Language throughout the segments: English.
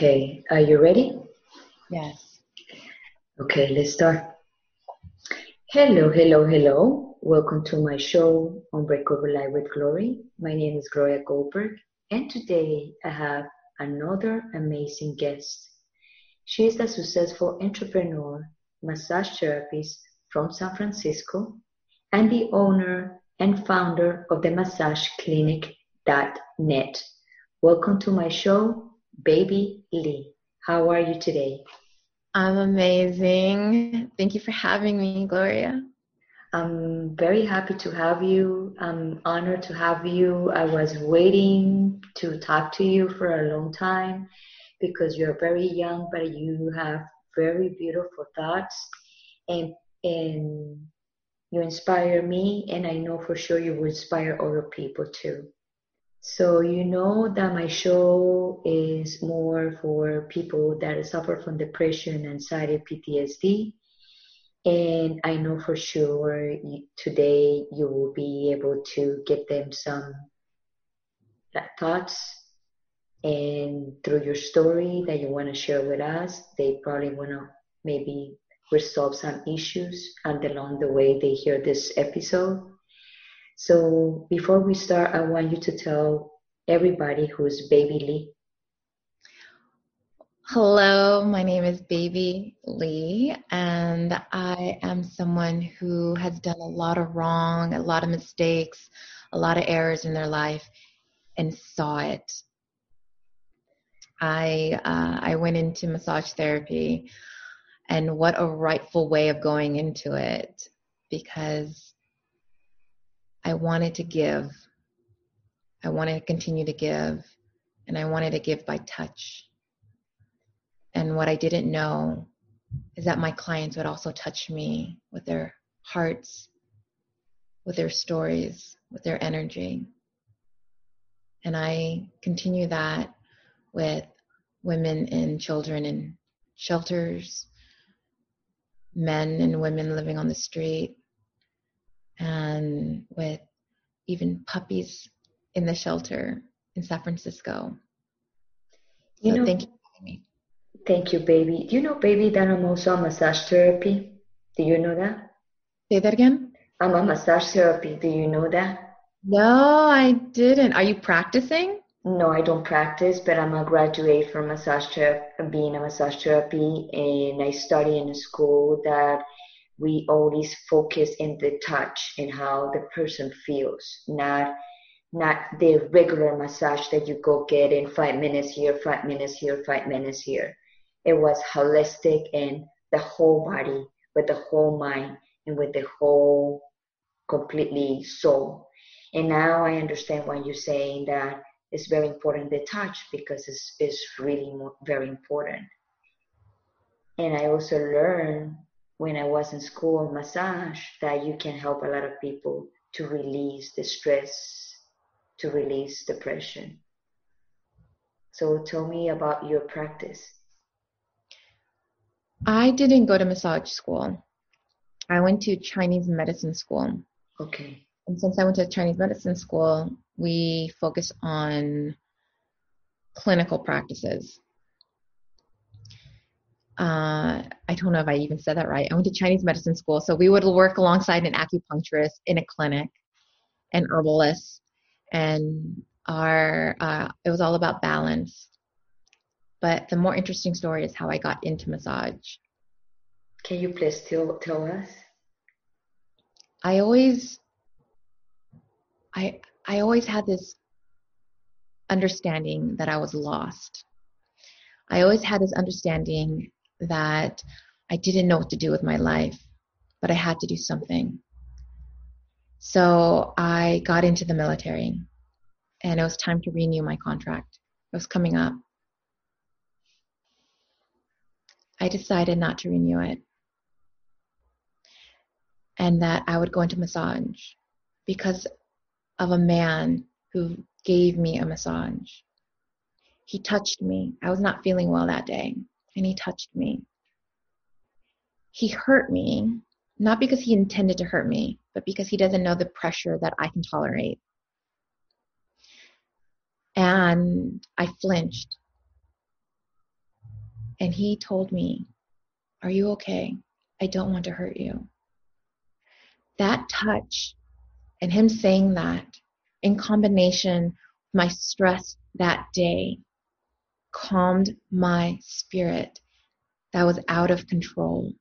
Okay, are you ready? Yes. Okay, let's start. Hello, hello, hello. Welcome to my show, Unbreakable Life with Glory. My name is Gloria Goldberg, and today I have another amazing guest. She is a successful entrepreneur, massage therapist from San Francisco, and the owner and founder of the Massage Clinic.net. Welcome to my show, Baby Lee. How are you today? I'm amazing. Thank you for having me, Gloria. I'm very happy to have you. I'm honored to have you. I was waiting to talk to you for a long time because you're very young, but you have very beautiful thoughts and and you inspire me and I know for sure you will inspire other people too. So you know that my show is more for people that suffer from depression, anxiety, PTSD. And I know for sure today you will be able to get them some thoughts and through your story that you want to share with us, they probably want to maybe resolve some issues and along the way they hear this episode so before we start, I want you to tell everybody who's Baby Lee. Hello, my name is Baby Lee, and I am someone who has done a lot of wrong, a lot of mistakes, a lot of errors in their life, and saw it. I uh, I went into massage therapy, and what a rightful way of going into it, because I wanted to give. I wanted to continue to give, and I wanted to give by touch. And what I didn't know is that my clients would also touch me with their hearts, with their stories, with their energy. And I continue that with women and children in shelters, men and women living on the street, and with even puppies in the shelter in San Francisco. You know, thank you for me. Thank you, baby. Do you know, baby, that I'm also a massage therapy? Do you know that? Say that again. I'm a massage therapy. Do you know that? No, I didn't. Are you practicing? No, I don't practice, but I'm a graduate from massage therapy, being a massage therapy, and I study in a school that we always focus in the touch and how the person feels, not not the regular massage that you go get in five minutes here, five minutes here, five minutes here. It was holistic and the whole body, with the whole mind, and with the whole completely soul. And now I understand why you're saying that it's very important the touch because it's, it's really more, very important. And I also learned when I was in school massage that you can help a lot of people to release the stress, to release depression. So tell me about your practice. I didn't go to massage school. I went to Chinese medicine school. Okay. And since I went to Chinese medicine school, we focus on clinical practices uh, I don't know if I even said that right. I went to Chinese medicine school, so we would work alongside an acupuncturist in a clinic, an herbalist, and our uh, it was all about balance. But the more interesting story is how I got into massage. Can you please tell tell us? I always, I I always had this understanding that I was lost. I always had this understanding that I didn't know what to do with my life, but I had to do something. So I got into the military and it was time to renew my contract. It was coming up. I decided not to renew it and that I would go into massage because of a man who gave me a massage. He touched me. I was not feeling well that day and he touched me. He hurt me, not because he intended to hurt me, but because he doesn't know the pressure that I can tolerate. And I flinched. And he told me, Are you okay? I don't want to hurt you. That touch and him saying that in combination with my stress that day calmed my spirit that was out of control.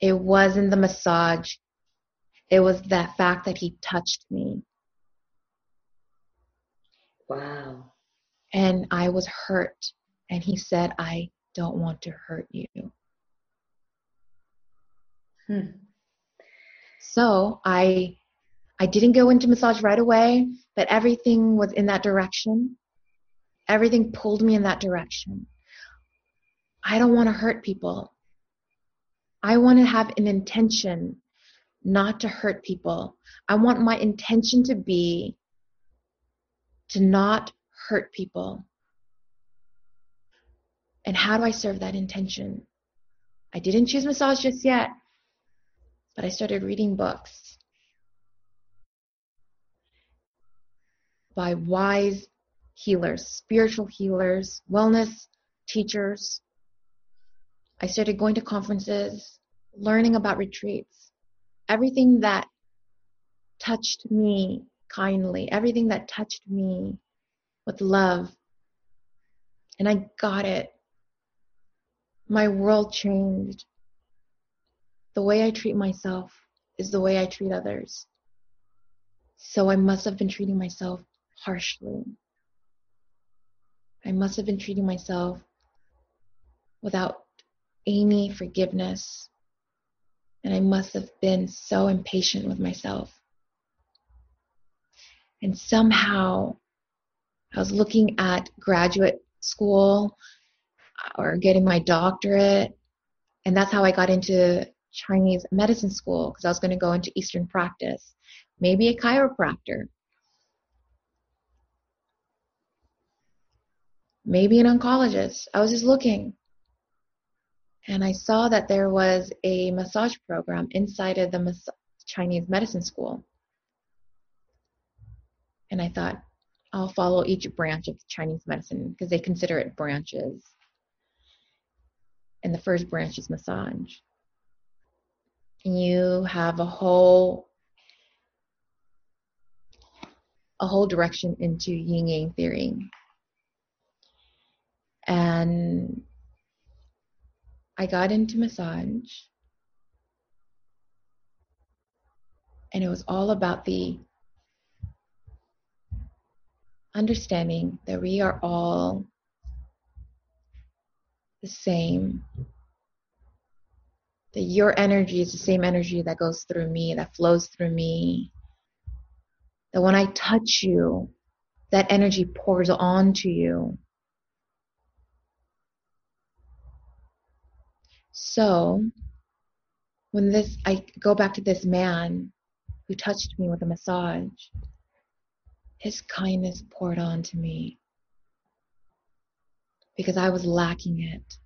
It wasn't the massage. It was that fact that he touched me. Wow. And I was hurt. And he said, I don't want to hurt you. Hmm. So I I didn't go into massage right away, but everything was in that direction. Everything pulled me in that direction. I don't want to hurt people. I want to have an intention not to hurt people. I want my intention to be to not hurt people. And how do I serve that intention? I didn't choose massage just yet, but I started reading books by wise healers, spiritual healers, wellness teachers. I started going to conferences, learning about retreats, everything that touched me kindly, everything that touched me with love. And I got it. My world changed. The way I treat myself is the way I treat others. So I must have been treating myself harshly. I must have been treating myself without any forgiveness. And I must have been so impatient with myself. And somehow I was looking at graduate school or getting my doctorate. And that's how I got into Chinese medicine school because I was going to go into Eastern practice, maybe a chiropractor, maybe an oncologist. I was just looking. And I saw that there was a massage program inside of the mas- Chinese medicine school. And I thought, I'll follow each branch of Chinese medicine because they consider it branches. And the first branch is massage. And you have a whole a whole direction into yin yang theory. And I got into massage. And it was all about the understanding that we are all the same. That your energy is the same energy that goes through me, that flows through me. That when I touch you, that energy pours onto you. So, when this, I go back to this man who touched me with a massage, his kindness poured onto me because I was lacking it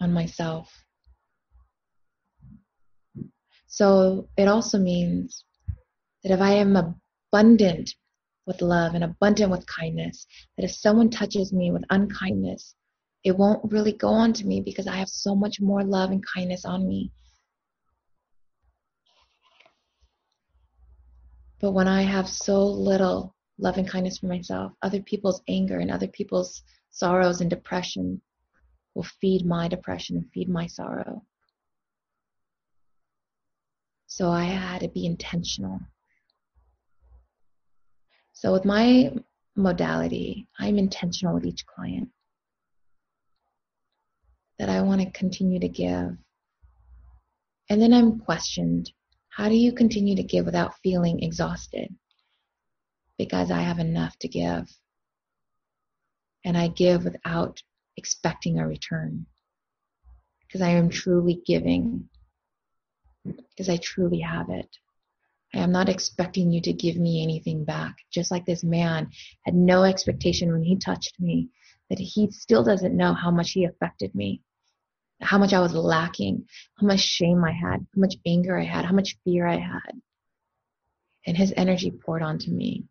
on myself. So it also means that if I am abundant with love and abundant with kindness, that if someone touches me with unkindness, it won't really go on to me because I have so much more love and kindness on me. But when I have so little love and kindness for myself, other people's anger and other people's sorrows and depression will feed my depression and feed my sorrow. So I had to be intentional. So with my modality, I'm intentional with each client that I want to continue to give. And then I'm questioned how do you continue to give without feeling exhausted? Because I have enough to give. And I give without expecting a return. Because I am truly giving. Because I truly have it. I am not expecting you to give me anything back. Just like this man had no expectation when he touched me, that he still doesn't know how much he affected me how much I was lacking, how much shame I had, how much anger I had, how much fear I had. And his energy poured onto me.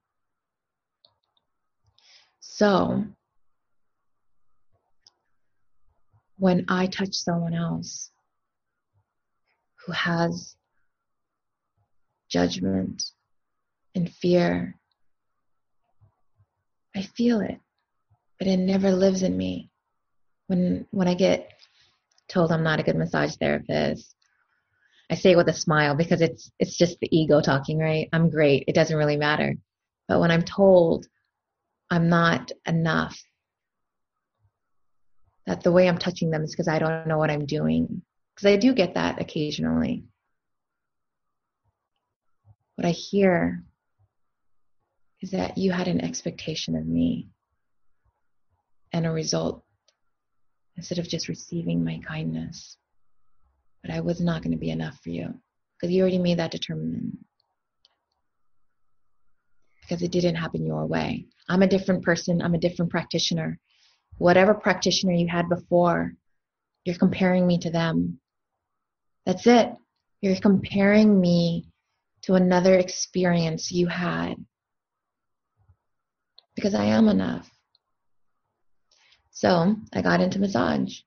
So, when I touch someone else who has judgment and fear, I feel it, but it never lives in me. When when I get told I'm not a good massage therapist, I say it with a smile because it's it's just the ego talking, right? I'm great. It doesn't really matter. But when I'm told I'm not enough, that the way I'm touching them is because I don't know what I'm doing. Because I do get that occasionally. What I hear is that you had an expectation of me and a result instead of just receiving my kindness. But I was not going to be enough for you because you already made that determination. Because it didn't happen your way. I'm a different person, I'm a different practitioner. Whatever practitioner you had before, you're comparing me to them. That's it. You're comparing me to another experience you had. Because I am enough. So I got into massage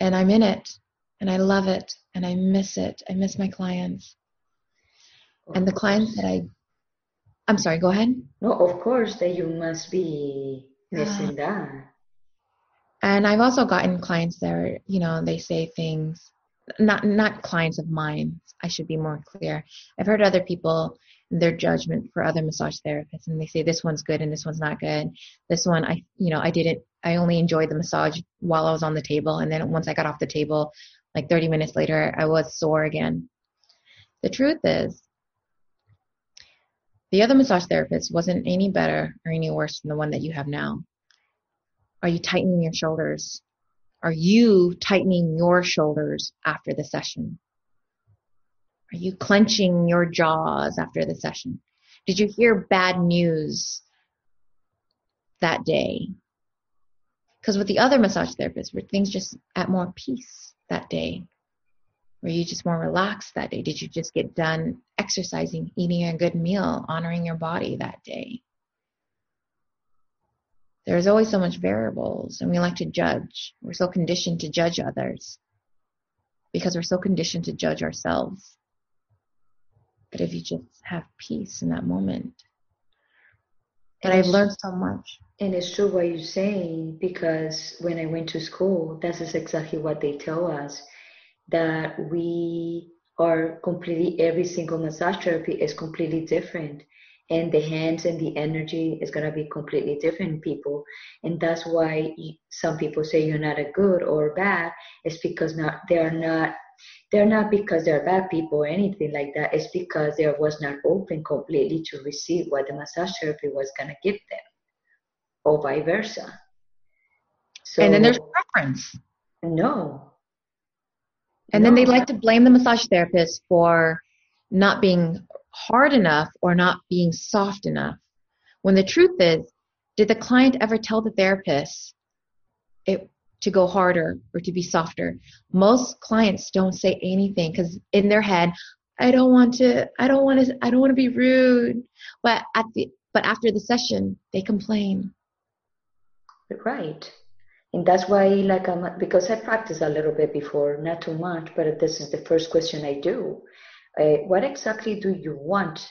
and I'm in it and I love it and I miss it. I miss my clients. And the clients that I, I'm sorry, go ahead. No, of course that you must be missing that. And I've also gotten clients that are, you know, they say things, not not clients of mine. I should be more clear. I've heard other people their judgment for other massage therapists and they say this one's good and this one's not good. This one i you know i didn't i only enjoyed the massage while i was on the table and then once i got off the table like 30 minutes later i was sore again. The truth is the other massage therapist wasn't any better or any worse than the one that you have now. Are you tightening your shoulders? Are you tightening your shoulders after the session are you clenching your jaws after the session? Did you hear bad news that day? Because with the other massage therapists, were things just at more peace that day? Were you just more relaxed that day? Did you just get done exercising, eating a good meal, honoring your body that day? There's always so much variables, and we like to judge. We're so conditioned to judge others because we're so conditioned to judge ourselves. But if you just have peace in that moment. But I've learned so much. And it's true what you're saying because when I went to school, that is exactly what they tell us that we are completely, every single massage therapy is completely different. And the hands and the energy is going to be completely different people. And that's why some people say you're not a good or bad. It's because not, they are not they're not because they're bad people or anything like that. It's because they was not open completely to receive what the massage therapy was going to give them, or vice versa. So, and then there's preference. No. And no. then they like to blame the massage therapist for not being hard enough or not being soft enough. When the truth is, did the client ever tell the therapist it to go harder or to be softer. Most clients don't say anything because in their head, I don't want to, I don't want to, I don't want to be rude. But at the, but after the session, they complain. Right. And that's why, like, I'm, because I practice a little bit before, not too much, but this is the first question I do. Uh, what exactly do you want?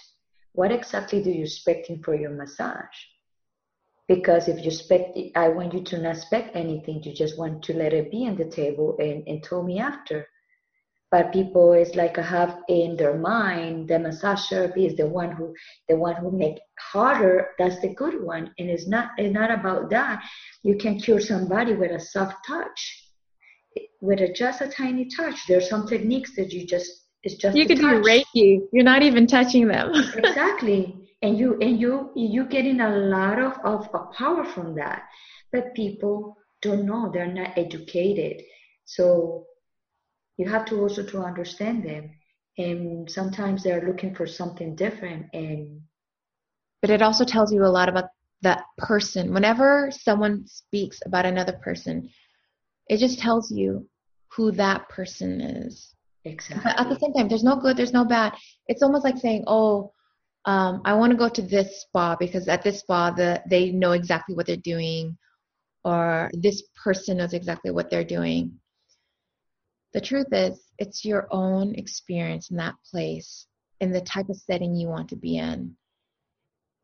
What exactly do you expect for your massage? Because if you expect i want you to not expect anything you just want to let it be on the table and, and tell me after. But people is like I have in their mind the massage therapy is the one who the one who make harder that's the good one. And it's not it's not about that. You can cure somebody with a soft touch with a, just a tiny touch. There's some techniques that you just it's just you could touch. do reiki you're not even touching them. Exactly and you and you you getting a lot of, of, of power from that. But people don't know. They're not educated. So you have to also to understand them. And sometimes they're looking for something different and but it also tells you a lot about that person. Whenever someone speaks about another person it just tells you who that person is. Exactly but at the same time there's no good there's no bad. It's almost like saying oh um, I want to go to this spa because at this spa the they know exactly what they're doing, or this person knows exactly what they're doing. The truth is, it's your own experience in that place, in the type of setting you want to be in.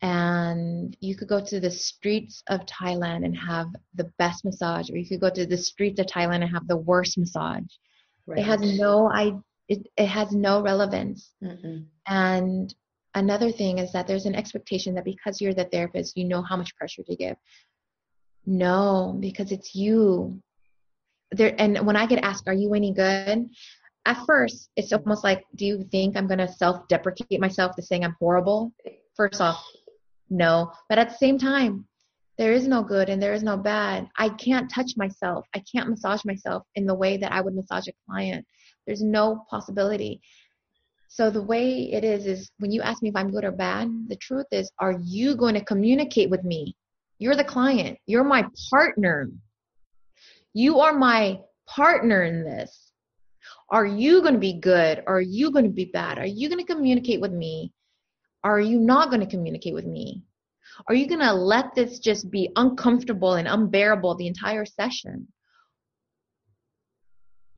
And you could go to the streets of Thailand and have the best massage, or you could go to the streets of Thailand and have the worst massage. Right. It has no I it, it has no relevance. Mm-mm. And another thing is that there's an expectation that because you're the therapist, you know how much pressure to give. No, because it's you. There and when I get asked, "Are you any good?" At first, it's almost like, "Do you think I'm going to self-deprecate myself to saying I'm horrible?" First off, no. But at the same time, there is no good and there is no bad. I can't touch myself. I can't massage myself in the way that I would massage a client. There's no possibility. So the way it is is when you ask me if I'm good or bad, the truth is, are you going to communicate with me? You're the client. You're my partner. You are my partner in this. Are you going to be good? Or are you going to be bad? Are you going to communicate with me? Are you not going to communicate with me? Are you going to let this just be uncomfortable and unbearable the entire session?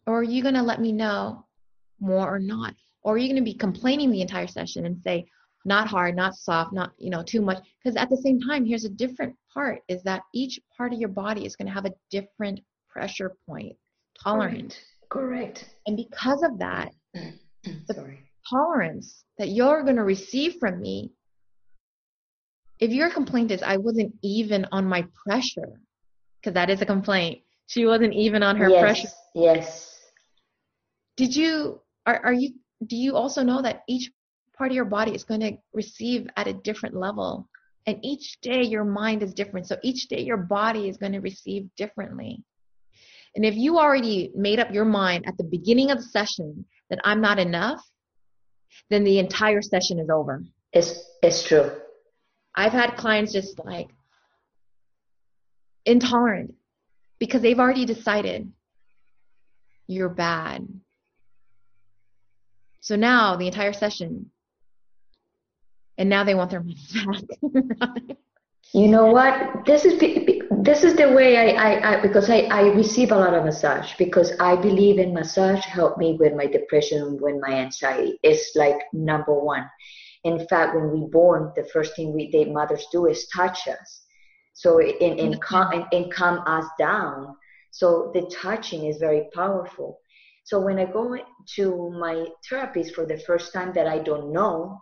Or are you going to let me know more or not? Or are you going to be complaining the entire session and say, not hard, not soft, not, you know, too much? Because at the same time, here's a different part is that each part of your body is going to have a different pressure point, tolerance. Correct. Correct. And because of that, the Sorry. tolerance that you're going to receive from me, if your complaint is, I wasn't even on my pressure, because that is a complaint. She wasn't even on her yes, pressure. Yes. Did you, are, are you, do you also know that each part of your body is going to receive at a different level. And each day your mind is different. So each day your body is going to receive differently. And if you already made up your mind at the beginning of the session that I'm not enough, then the entire session is over. It's, it's true. I've had clients just like intolerant because they've already decided you're bad. So now the entire session and now they want their money back. you know what? This is this is the way I, I, I, because I, I receive a lot of massage because I believe in massage help me with my depression with my anxiety. It's like number one. In fact, when we born, the first thing we the mothers do is touch us. So in in mm-hmm. calm and, and calm us down. So the touching is very powerful. So when I go to my therapist for the first time that I don't know,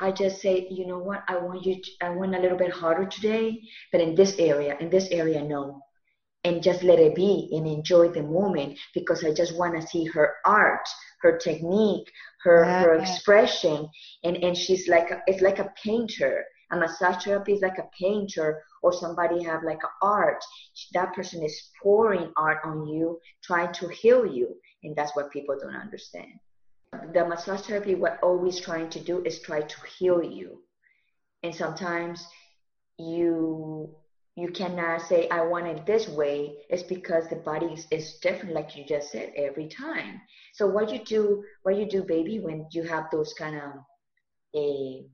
I just say, you know what, I want you, to, I want a little bit harder today, but in this area, in this area, no. And just let it be and enjoy the moment because I just want to see her art, her technique, her, yeah. her expression. And, and she's like, it's like a painter. A massage therapist is like a painter or somebody have like art. That person is pouring art on you, trying to heal you. And that's what people don't understand the massage therapy what always trying to do is try to heal you and sometimes you you cannot say i want it this way it's because the body is, is different like you just said every time so what you do what you do baby when you have those kind of a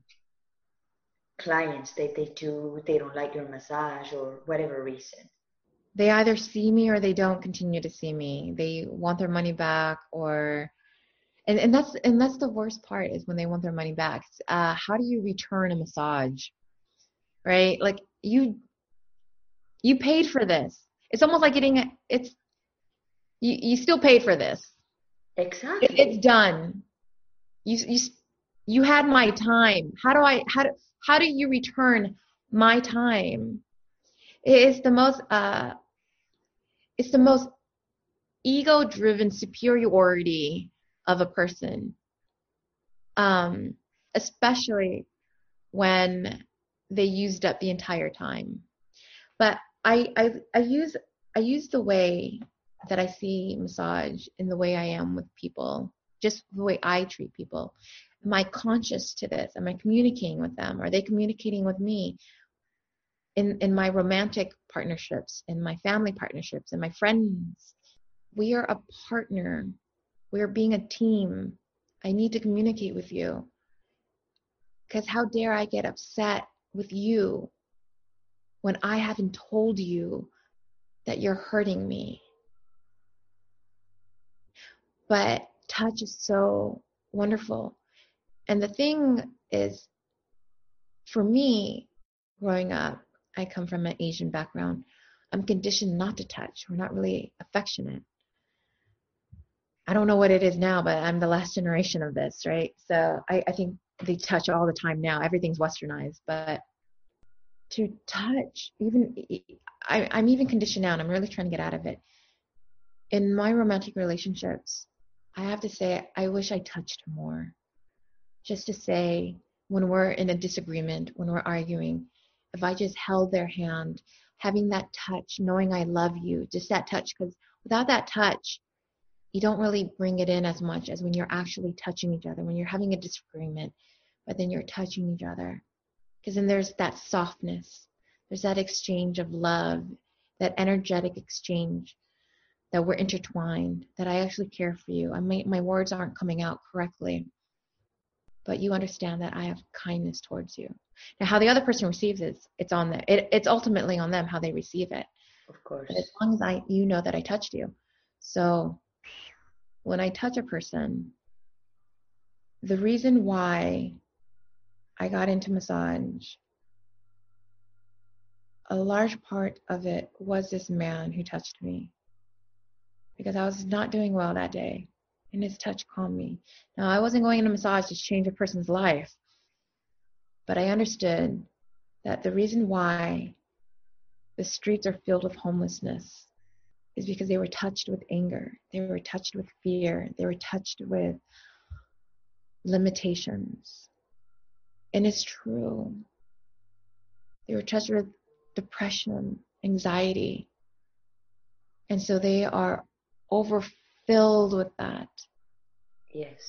clients that they do they don't like your massage or whatever reason. They either see me or they don't continue to see me. They want their money back or and and that's and that's the worst part is when they want their money back. Uh, how do you return a massage? Right? Like you you paid for this. It's almost like getting it's you you still paid for this. Exactly. It, it's done. You you you had my time. How do i how do how do you return my time? It's the most uh it's the most ego driven superiority of a person. Um, especially when they used up the entire time. But I, I i use i use the way that i see massage in the way i am with people just the way i treat people am i conscious to this am i communicating with them are they communicating with me in in my romantic partnerships in my family partnerships and my friends we are a partner we're being a team. I need to communicate with you. Because how dare I get upset with you when I haven't told you that you're hurting me. But touch is so wonderful. And the thing is, for me, growing up, I come from an Asian background. I'm conditioned not to touch. We're not really affectionate. I don't know what it is now, but I'm the last generation of this, right? So I, I think they touch all the time now. Everything's westernized, but to touch, even I, I'm even conditioned now, and I'm really trying to get out of it. In my romantic relationships, I have to say I wish I touched more. Just to say, when we're in a disagreement, when we're arguing, if I just held their hand, having that touch, knowing I love you, just that touch, because without that touch, you don't really bring it in as much as when you're actually touching each other, when you're having a disagreement, but then you're touching each other. Because then there's that softness, there's that exchange of love, that energetic exchange that we're intertwined, that I actually care for you. I may, my words aren't coming out correctly, but you understand that I have kindness towards you. Now, how the other person receives it, it's on them. It, it's ultimately on them how they receive it. Of course. But as long as I, you know that I touched you. So when I touch a person, the reason why I got into massage, a large part of it was this man who touched me because I was not doing well that day and his touch calmed me. Now, I wasn't going in a massage to change a person's life, but I understood that the reason why the streets are filled with homelessness is because they were touched with anger, they were touched with fear, they were touched with limitations. And it's true. They were touched with depression, anxiety. And so they are overfilled with that. Yes.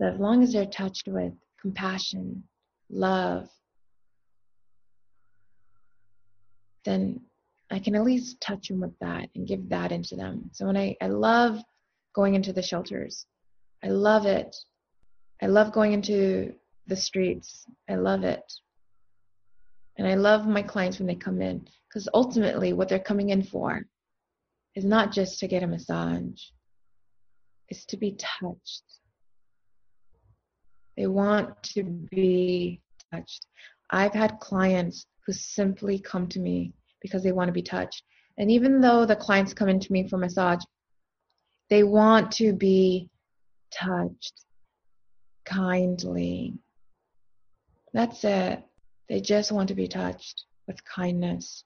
That as long as they're touched with compassion, love, then I can at least touch them with that and give that into them. So when I, I love going into the shelters, I love it. I love going into the streets. I love it. And I love my clients when they come in because ultimately what they're coming in for is not just to get a massage, it's to be touched. They want to be touched. I've had clients who simply come to me because they want to be touched. And even though the clients come into me for massage, they want to be touched kindly. That's it. They just want to be touched with kindness.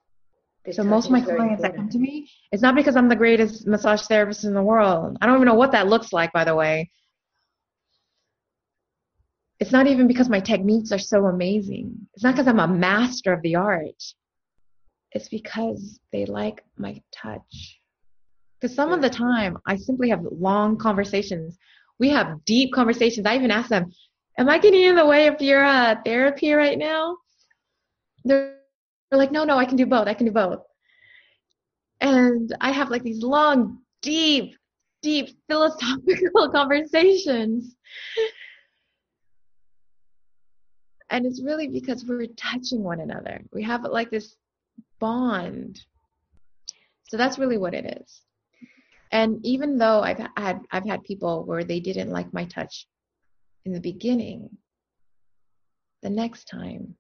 So most of my clients that come to me, it's not because I'm the greatest massage therapist in the world. I don't even know what that looks like, by the way. It's not even because my techniques are so amazing. It's not because I'm a master of the art. It's because they like my touch. Because some of the time, I simply have long conversations. We have deep conversations. I even ask them, Am I getting in the way of your uh, therapy right now? They're like, No, no, I can do both. I can do both. And I have like these long, deep, deep philosophical conversations. And it's really because we're touching one another. We have like this bond. So that's really what it is. And even though I've had I've had people where they didn't like my touch in the beginning, the next time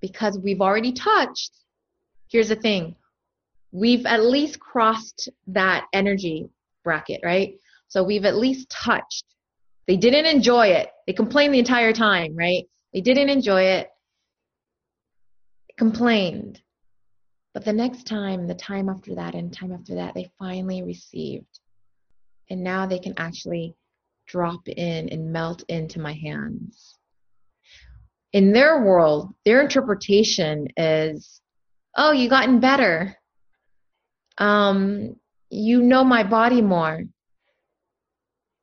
because we've already touched, here's the thing. We've at least crossed that energy bracket, right? So we've at least touched. They didn't enjoy it. They complained the entire time, right? They didn't enjoy it complained. But the next time, the time after that, and time after that, they finally received. And now they can actually drop in and melt into my hands. In their world, their interpretation is, oh, you've gotten better. Um, you know my body more.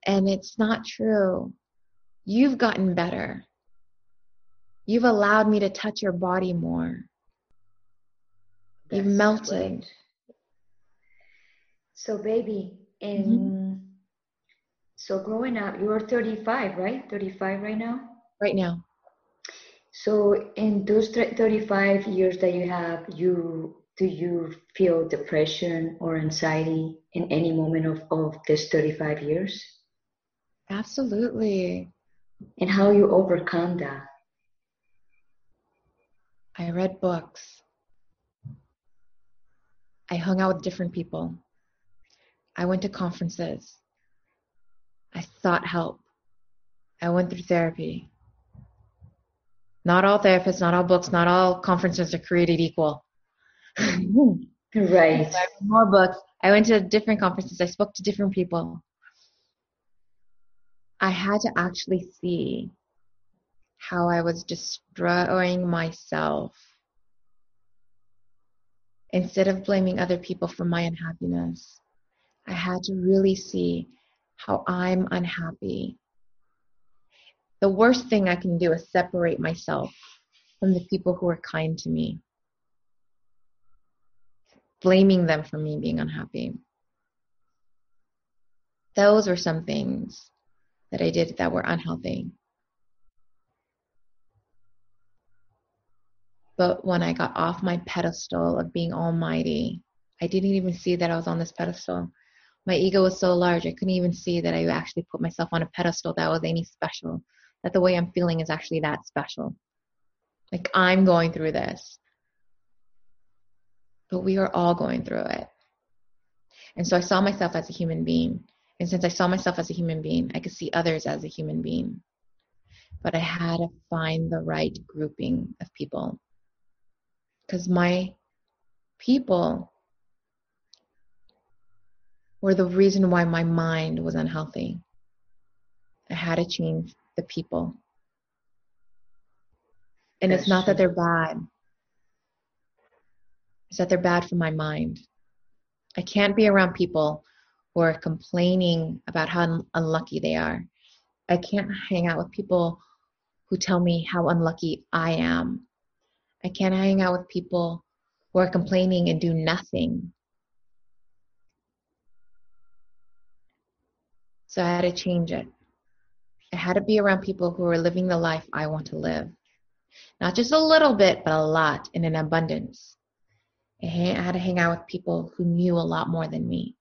And it's not true. You've gotten better. You've allowed me to touch your body more. That's You've melted. Great. So, baby, in mm-hmm. so growing up, you're 35, right? 35 right now. Right now. So, in those 35 years that you have, you do you feel depression or anxiety in any moment of, of this 35 years? Absolutely. And how you overcome that? I read books. I hung out with different people. I went to conferences. I sought help. I went through therapy. Not all therapists, not all books, not all conferences are created equal. right. So more books. I went to different conferences. I spoke to different people. I had to actually see how I was destroying myself instead of blaming other people for my unhappiness. I had to really see how I'm unhappy. The worst thing I can do is separate myself from the people who are kind to me, blaming them for me being unhappy. Those were some things that I did that were unhealthy. But when I got off my pedestal of being almighty, I didn't even see that I was on this pedestal my ego was so large, I couldn't even see that I actually put myself on a pedestal that was any special, that the way I'm feeling is actually that special. Like I'm going through this. But we are all going through it. And so I saw myself as a human being. And since I saw myself as a human being, I could see others as a human being. But I had to find the right grouping of people. Because my people were the reason why my mind was unhealthy. I had to change the people. And it's not that they're bad, it's that they're bad for my mind. I can't be around people who are complaining about how un- unlucky they are. I can't hang out with people who tell me how unlucky I am. I can't hang out with people who are complaining and do nothing. So I had to change it. I had to be around people who are living the life I want to live. Not just a little bit, but a lot in an abundance. I had to hang out with people who knew a lot more than me.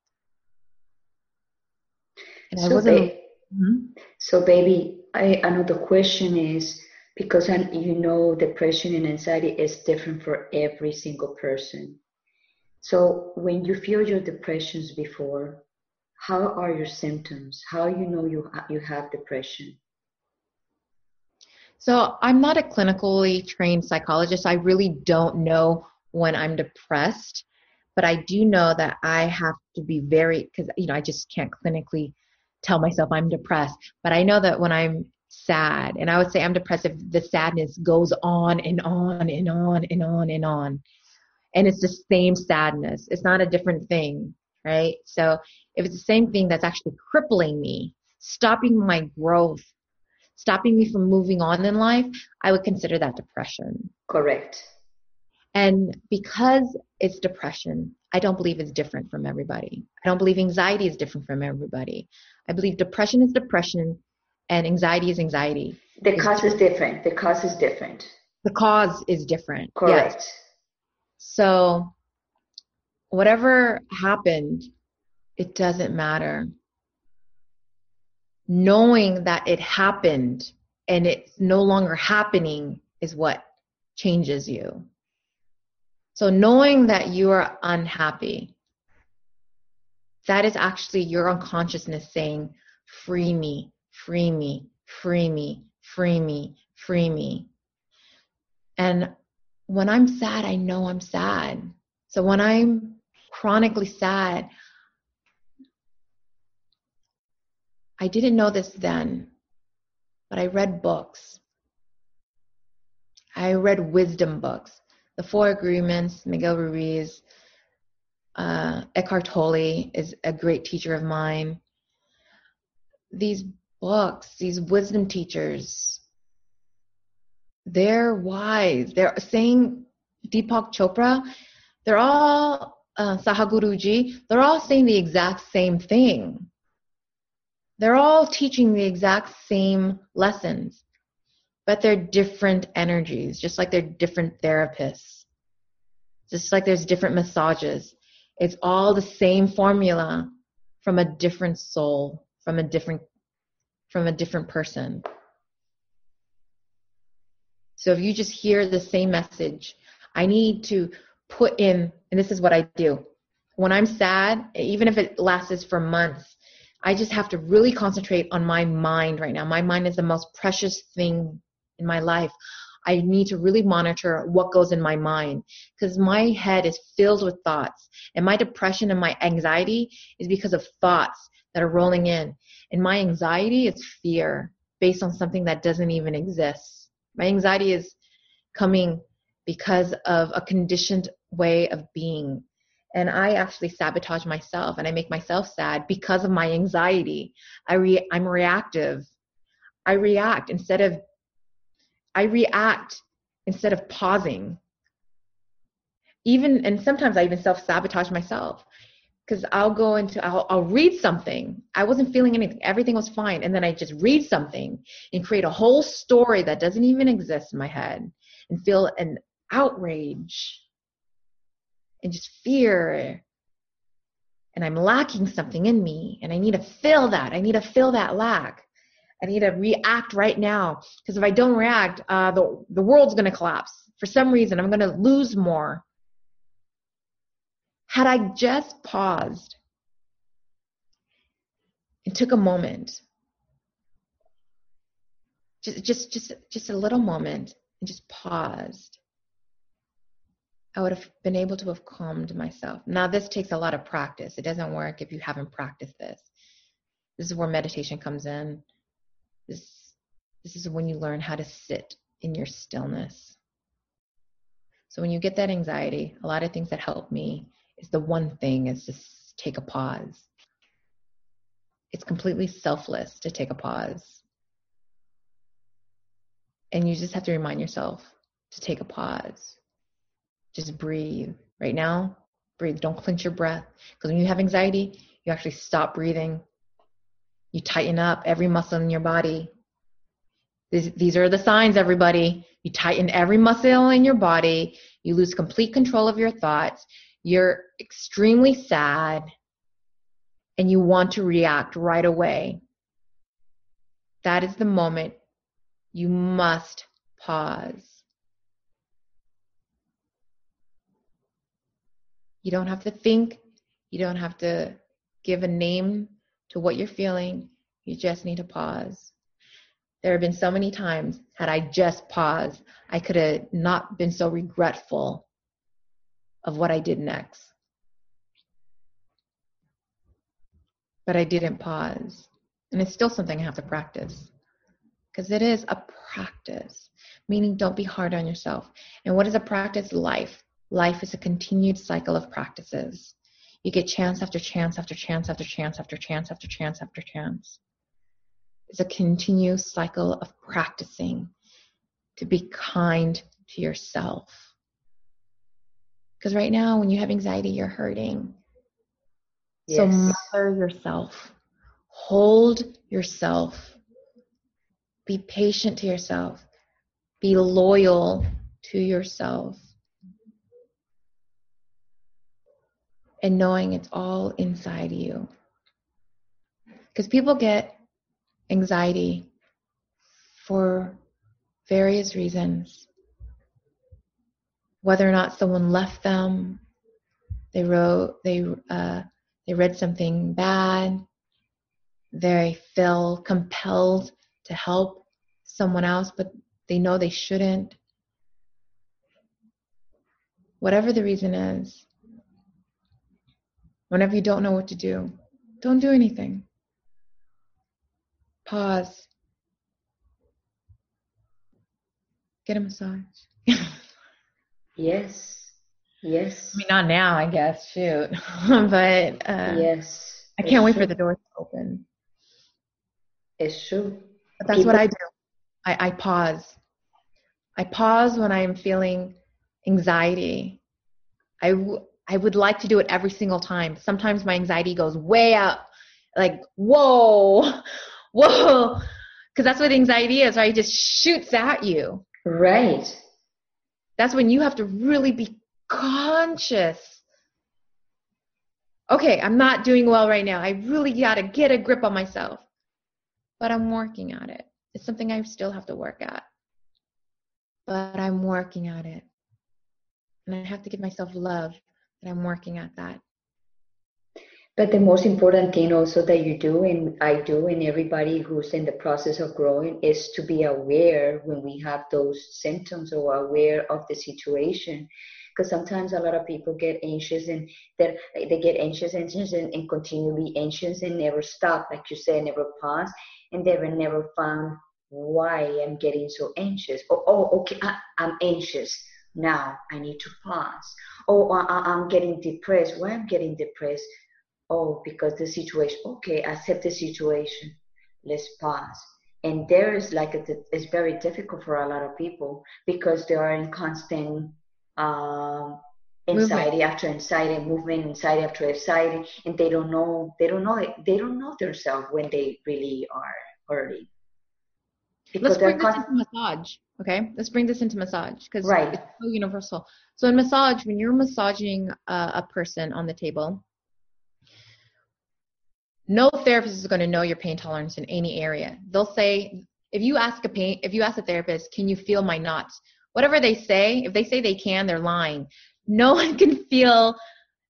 And so I wasn't. Ba- mm-hmm. So, baby, I, another question is because I, you know depression and anxiety is different for every single person. So, when you feel your depressions before, how are your symptoms? How you know you you have depression? So i'm not a clinically trained psychologist. I really don't know when i'm depressed but i do know that i have to be very because you know i just can't clinically tell myself i'm depressed but i know that when i'm sad and i would say i'm depressed if the sadness goes on and on and on and on and on. And it's the same sadness. It's not a different thing right? So if it's the same thing that's actually crippling me, stopping my growth, stopping me from moving on in life, I would consider that depression. Correct. And because it's depression, I don't believe it's different from everybody. I don't believe anxiety is different from everybody. I believe depression is depression and anxiety is anxiety. The cause different. is different. The cause is different. The cause is different. Correct. Yes. So whatever happened, it doesn't matter. Knowing that it happened and it's no longer happening is what changes you. So knowing that you are unhappy, that is actually your unconsciousness saying, free me, free me, free me, free me, free me. And when I'm sad, I know I'm sad. So when I'm chronically sad. I didn't know this then, but I read books. I read wisdom books. The Four Agreements, Miguel Ruiz, uh, Eckhart Tolle is a great teacher of mine. These books, these wisdom teachers, they're wise. They're saying Deepak Chopra, they're all uh, Sadhguruji, they're all saying the exact same thing. They're all teaching the exact same lessons, but they're different energies, just like they're different therapists. Just like there's different massages. It's all the same formula from a different soul, from a different from a different person. So if you just hear the same message, I need to put in, and this is what I do. When I'm sad, even if it lasts for months, I just have to really concentrate on my mind right now. My mind is the most precious thing in my life. I need to really monitor what goes in my mind because my head is filled with thoughts. And my depression and my anxiety is because of thoughts that are rolling in. And my anxiety is fear based on something that doesn't even exist. My anxiety is coming because of a conditioned way of being. And I actually sabotage myself and I make myself sad because of my anxiety. I re- I'm reactive. I react instead of I react instead of pausing. Even, and sometimes I even self sabotage myself because I'll go into, I'll, I'll read something. I wasn't feeling anything. Everything was fine. And then I just read something and create a whole story that doesn't even exist in my head and feel an outrage and just fear and I'm lacking something in me and I need to fill that. I need to fill that lack. I need to react right now because if I don't react, uh, the the world's going to collapse. For some reason, I'm going to lose more. Had I just paused and took a moment, just just just just a little moment, and just paused, I would have been able to have calmed myself. Now, this takes a lot of practice. It doesn't work if you haven't practiced this. This is where meditation comes in this, this is when you learn how to sit in your stillness. So when you get that anxiety, a lot of things that help me is the one thing is just take a pause. It's completely selfless to take a pause. And you just have to remind yourself to take a pause. Just breathe. Right now, breathe. Don't clench your breath. Because when you have anxiety, you actually stop breathing you tighten up every muscle in your body. These, these are the signs, everybody. You tighten every muscle in your body. You lose complete control of your thoughts. You're extremely sad and you want to react right away. That is the moment you must pause. You don't have to think. You don't have to give a name to what you're feeling. You just need to pause. There have been so many times, had I just paused, I could have not been so regretful of what I did next. But I didn't pause. And it's still something I have to practice because it is a practice, meaning don't be hard on yourself. And what is a practice? Life. Life is a continued cycle of practices. You get chance after chance after chance after chance after chance after chance after chance. It's a continuous cycle of practicing to be kind to yourself. Because right now, when you have anxiety, you're hurting. Yes. So, mother yourself, hold yourself, be patient to yourself, be loyal to yourself. And knowing it's all inside you. Because people get anxiety for various reasons. Whether or not someone left them, they wrote, they uh, they read something bad, they feel compelled to help someone else, but they know they shouldn't. Whatever the reason is, Whenever you don't know what to do, don't do anything. Pause. Get a massage. yes. Yes. I mean, not now, I guess. Shoot. but uh, yes. I can't wait true. for the door to open. It's true. But that's People- what I do. I, I pause. I pause when I am feeling anxiety. I, I would like to do it every single time. Sometimes my anxiety goes way up, like, whoa, whoa. Because that's what anxiety is, right? It just shoots at you. Right. That's when you have to really be conscious okay, I'm not doing well right now. I really got to get a grip on myself. But I'm working at it. It's something I still have to work at. But I'm working at it. And I have to give myself love that I'm working at that. But the most important thing also that you do, and I do, and everybody who's in the process of growing, is to be aware when we have those symptoms or aware of the situation because sometimes a lot of people get anxious and they get anxious, anxious and, and continually anxious and never stop, like you said, never pause, and they will never found why I'm getting so anxious. Oh, oh okay, I, am anxious. Now I need to pause. Oh, I, I'm getting depressed. Why I'm getting depressed? Oh, because the situation. Okay, accept the situation. Let's pause. And there is like a, it's very difficult for a lot of people because they are in constant um, anxiety movement. after anxiety, movement, anxiety after anxiety, and they don't know they don't know they don't know themselves when they really are hurting. Because Let's bring this into massage. Okay, let's bring this into massage because right. it's so universal. So in massage, when you're massaging a person on the table, no therapist is going to know your pain tolerance in any area. They'll say, if you ask a pain, if you ask a therapist, can you feel my knots? whatever they say, if they say they can, they're lying. No one can feel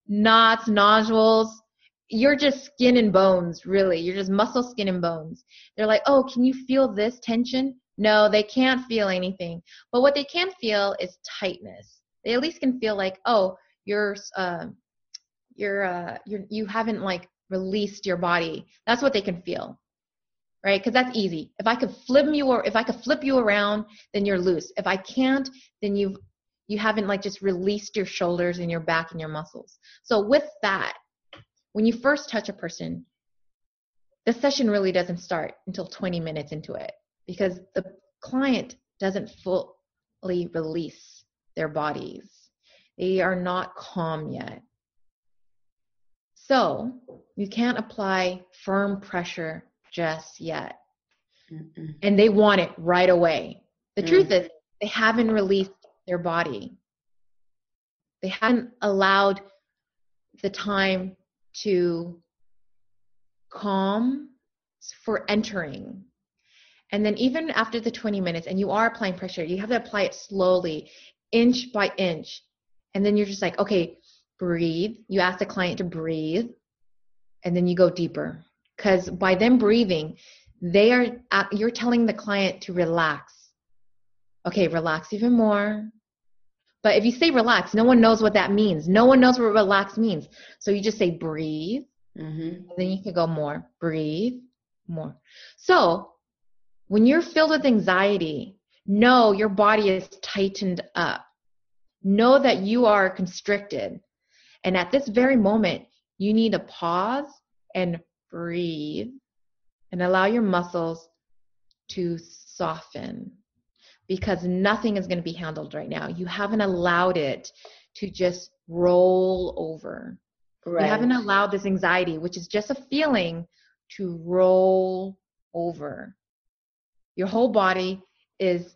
knots, nodules. You're just skin and bones, really. You're just muscle, skin, and bones. They're like, oh, can you feel this tension? No, they can't feel anything. But what they can feel is tightness. They at least can feel like, oh, you're, uh, you're, uh, you're, you haven't like released your body. That's what they can feel right? Because that's easy. If I could flip you or if I could flip you around, then you're loose. If I can't, then you've you haven't like just released your shoulders and your back and your muscles. So with that, when you first touch a person, the session really doesn't start until 20 minutes into it because the client doesn't fully release their bodies. They are not calm yet. So you can't apply firm pressure just yet. Mm-mm. And they want it right away. The mm. truth is, they haven't released their body. They haven't allowed the time to calm for entering. And then, even after the 20 minutes, and you are applying pressure, you have to apply it slowly, inch by inch. And then you're just like, okay, breathe. You ask the client to breathe, and then you go deeper. Because by them breathing they are you're telling the client to relax. Okay relax even more. But if you say relax no one knows what that means. No one knows what relax means. So you just say breathe. Mm-hmm. then you can go more. Breathe more. So when you're filled with anxiety know your body is tightened up know that you are constricted and at this very moment you need to pause and breathe and allow your muscles to soften because nothing is going to be handled right now. You haven't allowed it to just roll over. Right. You haven't allowed this anxiety, which is just a feeling, to roll over. Your whole body is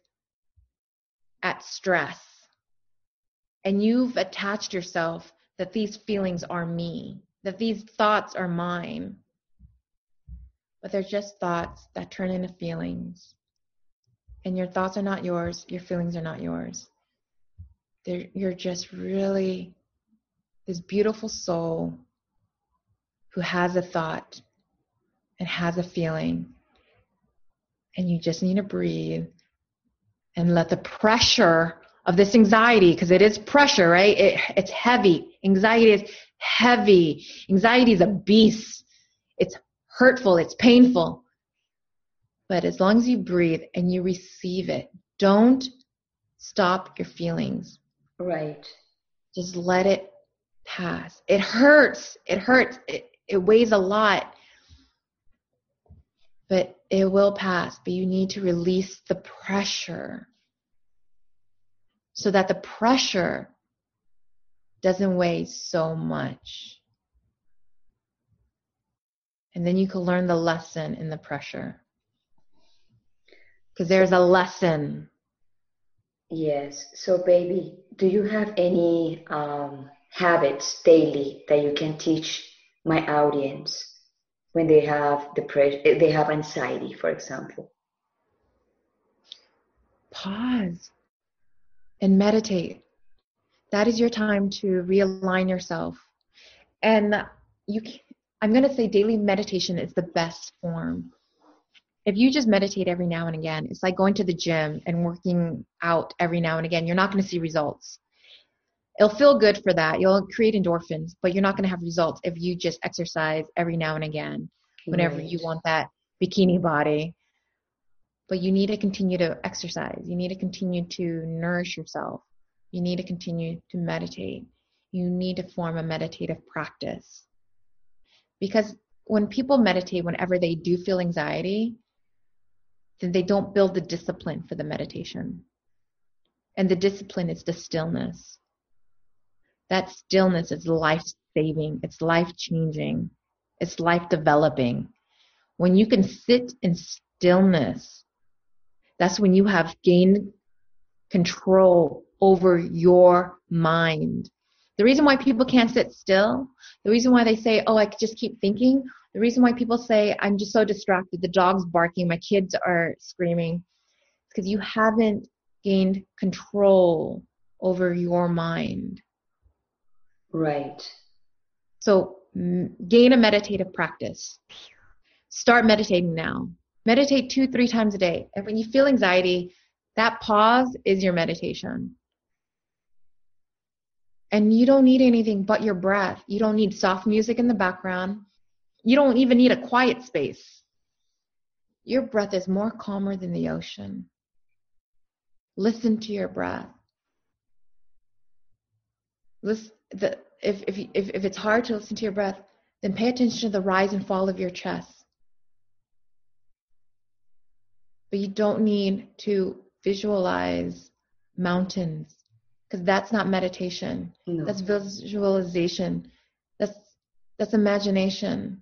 at stress. And you've attached yourself that these feelings are me, that these thoughts are mine but they're just thoughts that turn into feelings. And your thoughts are not yours, your feelings are not yours. They're, you're just really this beautiful soul who has a thought and has a feeling. And you just need to breathe and let the pressure of this anxiety, because it is pressure, right? It, it's heavy. Anxiety is heavy. Anxiety is a beast. It's hurtful, it's painful. But as long as you breathe and you receive it, don't stop your feelings. Right. Just let it pass. It hurts. It hurts. It, it weighs a lot. But it will pass. But you need to release the pressure so that the pressure doesn't weigh so much. And then you can learn the lesson in the pressure. Because there's a lesson. Yes. So, baby, do you have any um, habits daily that you can teach my audience when they have depression, they have anxiety, for example? Pause and meditate. That is your time to realign yourself. And you can, I'm going to say daily meditation is the best form. If you just meditate every now and again, it's like going to the gym and working out every now and again. You're not going to see results. It'll feel good for that. You'll create endorphins, but you're not going to have results if you just exercise every now and again whenever right. you want that bikini body. But you need to continue to exercise. You need to continue to nourish yourself. You need to continue to meditate. You need to form a meditative practice. Because when people meditate, whenever they do feel anxiety, then they don't build the discipline for the meditation. And the discipline is the stillness. That stillness is life saving, it's life changing, it's life developing. When you can sit in stillness, that's when you have gained control over your mind. The reason why people can't sit still, the reason why they say, oh, I just keep thinking, the reason why people say, I'm just so distracted, the dog's barking, my kids are screaming, is because you haven't gained control over your mind. Right. So gain a meditative practice. Start meditating now. Meditate two, three times a day. And when you feel anxiety, that pause is your meditation. And you don't need anything but your breath. You don't need soft music in the background. You don't even need a quiet space. Your breath is more calmer than the ocean. Listen to your breath. Listen, the, if, if, if, if it's hard to listen to your breath, then pay attention to the rise and fall of your chest. But you don't need to visualize mountains because that's not meditation. No. That's visualization. That's that's imagination.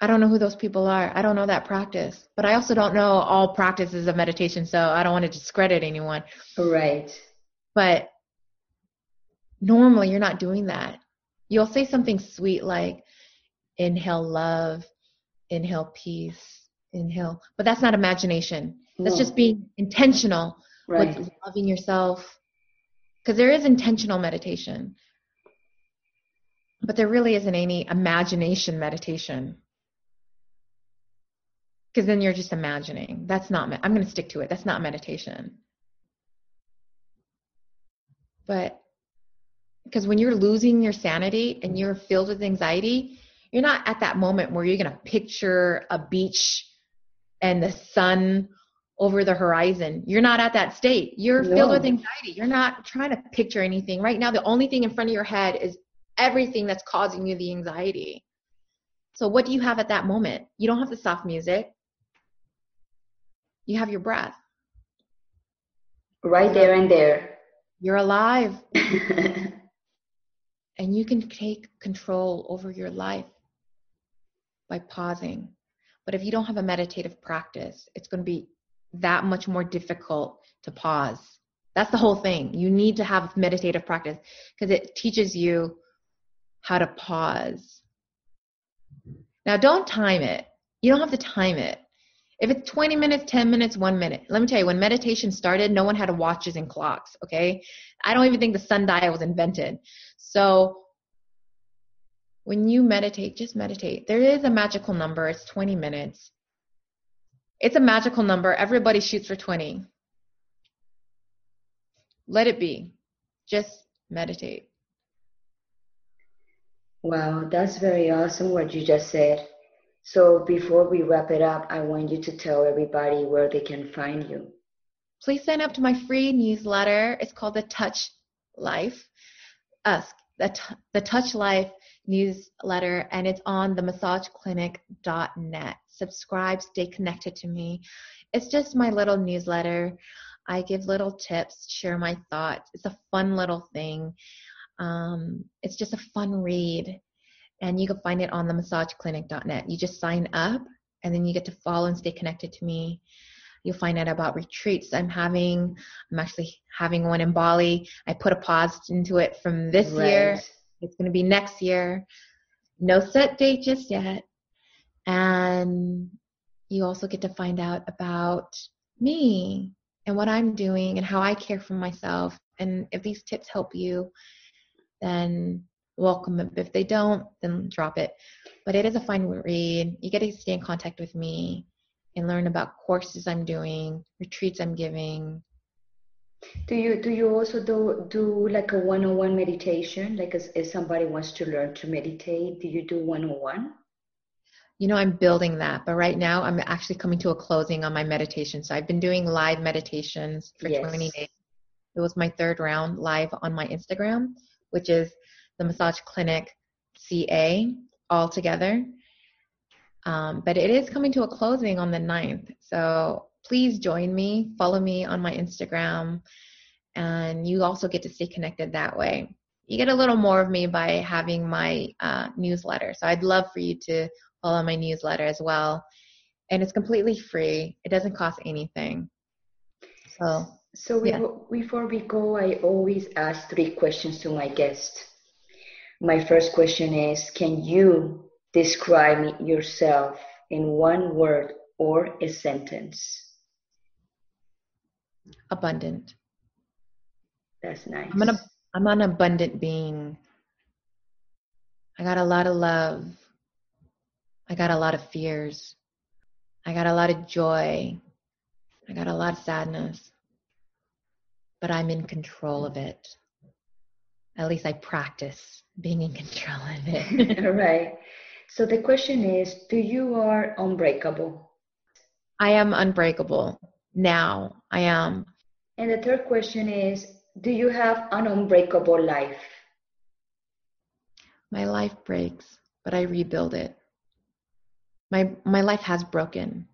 I don't know who those people are. I don't know that practice. But I also don't know all practices of meditation, so I don't want to discredit anyone. Right. But normally you're not doing that. You'll say something sweet like inhale love, inhale peace, inhale. But that's not imagination. That's just being intentional right. with loving yourself, because there is intentional meditation but there really isn't any imagination meditation because then you're just imagining that's not i'm going to stick to it that's not meditation but because when you're losing your sanity and you're filled with anxiety you're not at that moment where you're going to picture a beach and the sun over the horizon. You're not at that state. You're no. filled with anxiety. You're not trying to picture anything. Right now, the only thing in front of your head is everything that's causing you the anxiety. So, what do you have at that moment? You don't have the soft music, you have your breath. Right there and there. You're alive. and you can take control over your life by pausing. But if you don't have a meditative practice, it's going to be that much more difficult to pause. That's the whole thing. You need to have meditative practice because it teaches you how to pause. Now, don't time it. You don't have to time it. If it's 20 minutes, 10 minutes, one minute. Let me tell you, when meditation started, no one had watches and clocks, okay? I don't even think the sundial was invented. So, when you meditate, just meditate. There is a magical number, it's 20 minutes. It's a magical number. Everybody shoots for 20. Let it be. Just meditate. Wow, that's very awesome what you just said. So before we wrap it up, I want you to tell everybody where they can find you. Please sign up to my free newsletter. It's called the Touch Life. Uh, the, t- the Touch Life newsletter, and it's on the massageclinic.net subscribe, stay connected to me. It's just my little newsletter. I give little tips, share my thoughts. It's a fun little thing. Um, it's just a fun read. And you can find it on the massageclinic.net. You just sign up and then you get to follow and stay connected to me. You'll find out about retreats I'm having. I'm actually having one in Bali. I put a pause into it from this right. year. It's going to be next year. No set date just yet. And you also get to find out about me and what I'm doing and how I care for myself. And if these tips help you, then welcome them. If they don't, then drop it. But it is a fun read. You get to stay in contact with me and learn about courses I'm doing, retreats I'm giving. Do you do you also do do like a one-on-one meditation? Like as, if somebody wants to learn to meditate, do you do one-on-one? You know, I'm building that, but right now I'm actually coming to a closing on my meditation. So I've been doing live meditations for yes. 20 days. It was my third round live on my Instagram, which is the Massage Clinic CA all together. Um, but it is coming to a closing on the 9th. So please join me, follow me on my Instagram, and you also get to stay connected that way. You get a little more of me by having my uh, newsletter. So I'd love for you to follow my newsletter as well. And it's completely free, it doesn't cost anything. So, so we, yeah. before we go, I always ask three questions to my guests. My first question is Can you describe yourself in one word or a sentence? Abundant. That's nice. I'm an, I'm an abundant being. I got a lot of love. I got a lot of fears. I got a lot of joy. I got a lot of sadness. But I'm in control of it. At least I practice being in control of it. right. So the question is do you are unbreakable? I am unbreakable. Now I am. And the third question is do you have an unbreakable life? My life breaks, but I rebuild it. My my life has broken,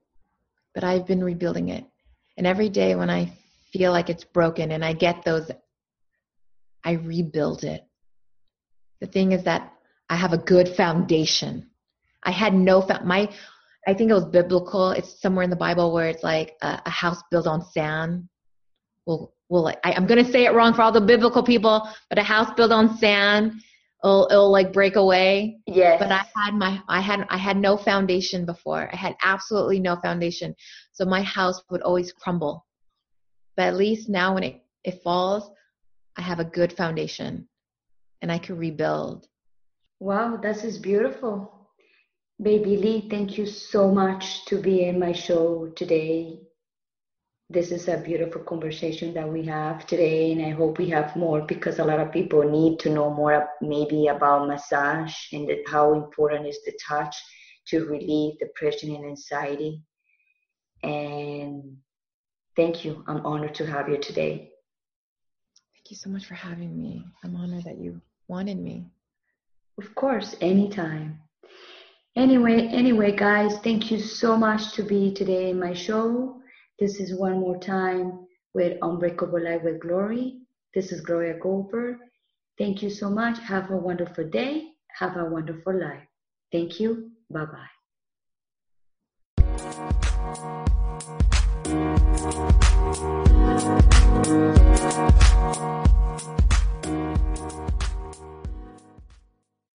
but I've been rebuilding it. And every day when I feel like it's broken and I get those I rebuild it the thing is that I have a good foundation. I had no fa- my I think it was biblical. It's somewhere in the Bible where it's like a, a house built on sand. Well, well, I, I'm going to say it wrong for all the biblical people, but a house built on sand, it'll, it'll like break away. Yes. But I had my, I had, I had no foundation before. I had absolutely no foundation, so my house would always crumble. But at least now, when it it falls, I have a good foundation and I could rebuild. Wow, this is beautiful. Baby Lee, thank you so much to be in my show today. This is a beautiful conversation that we have today, and I hope we have more because a lot of people need to know more maybe about massage and the, how important is the touch to relieve depression and anxiety. And thank you. I'm honored to have you today. Thank you so much for having me. I'm honored that you wanted me. Of course, anytime. Anyway, anyway, guys, thank you so much to be today in my show. This is one more time with Unbreakable Life with Glory. This is Gloria Goldberg. Thank you so much. Have a wonderful day. Have a wonderful life. Thank you. Bye bye.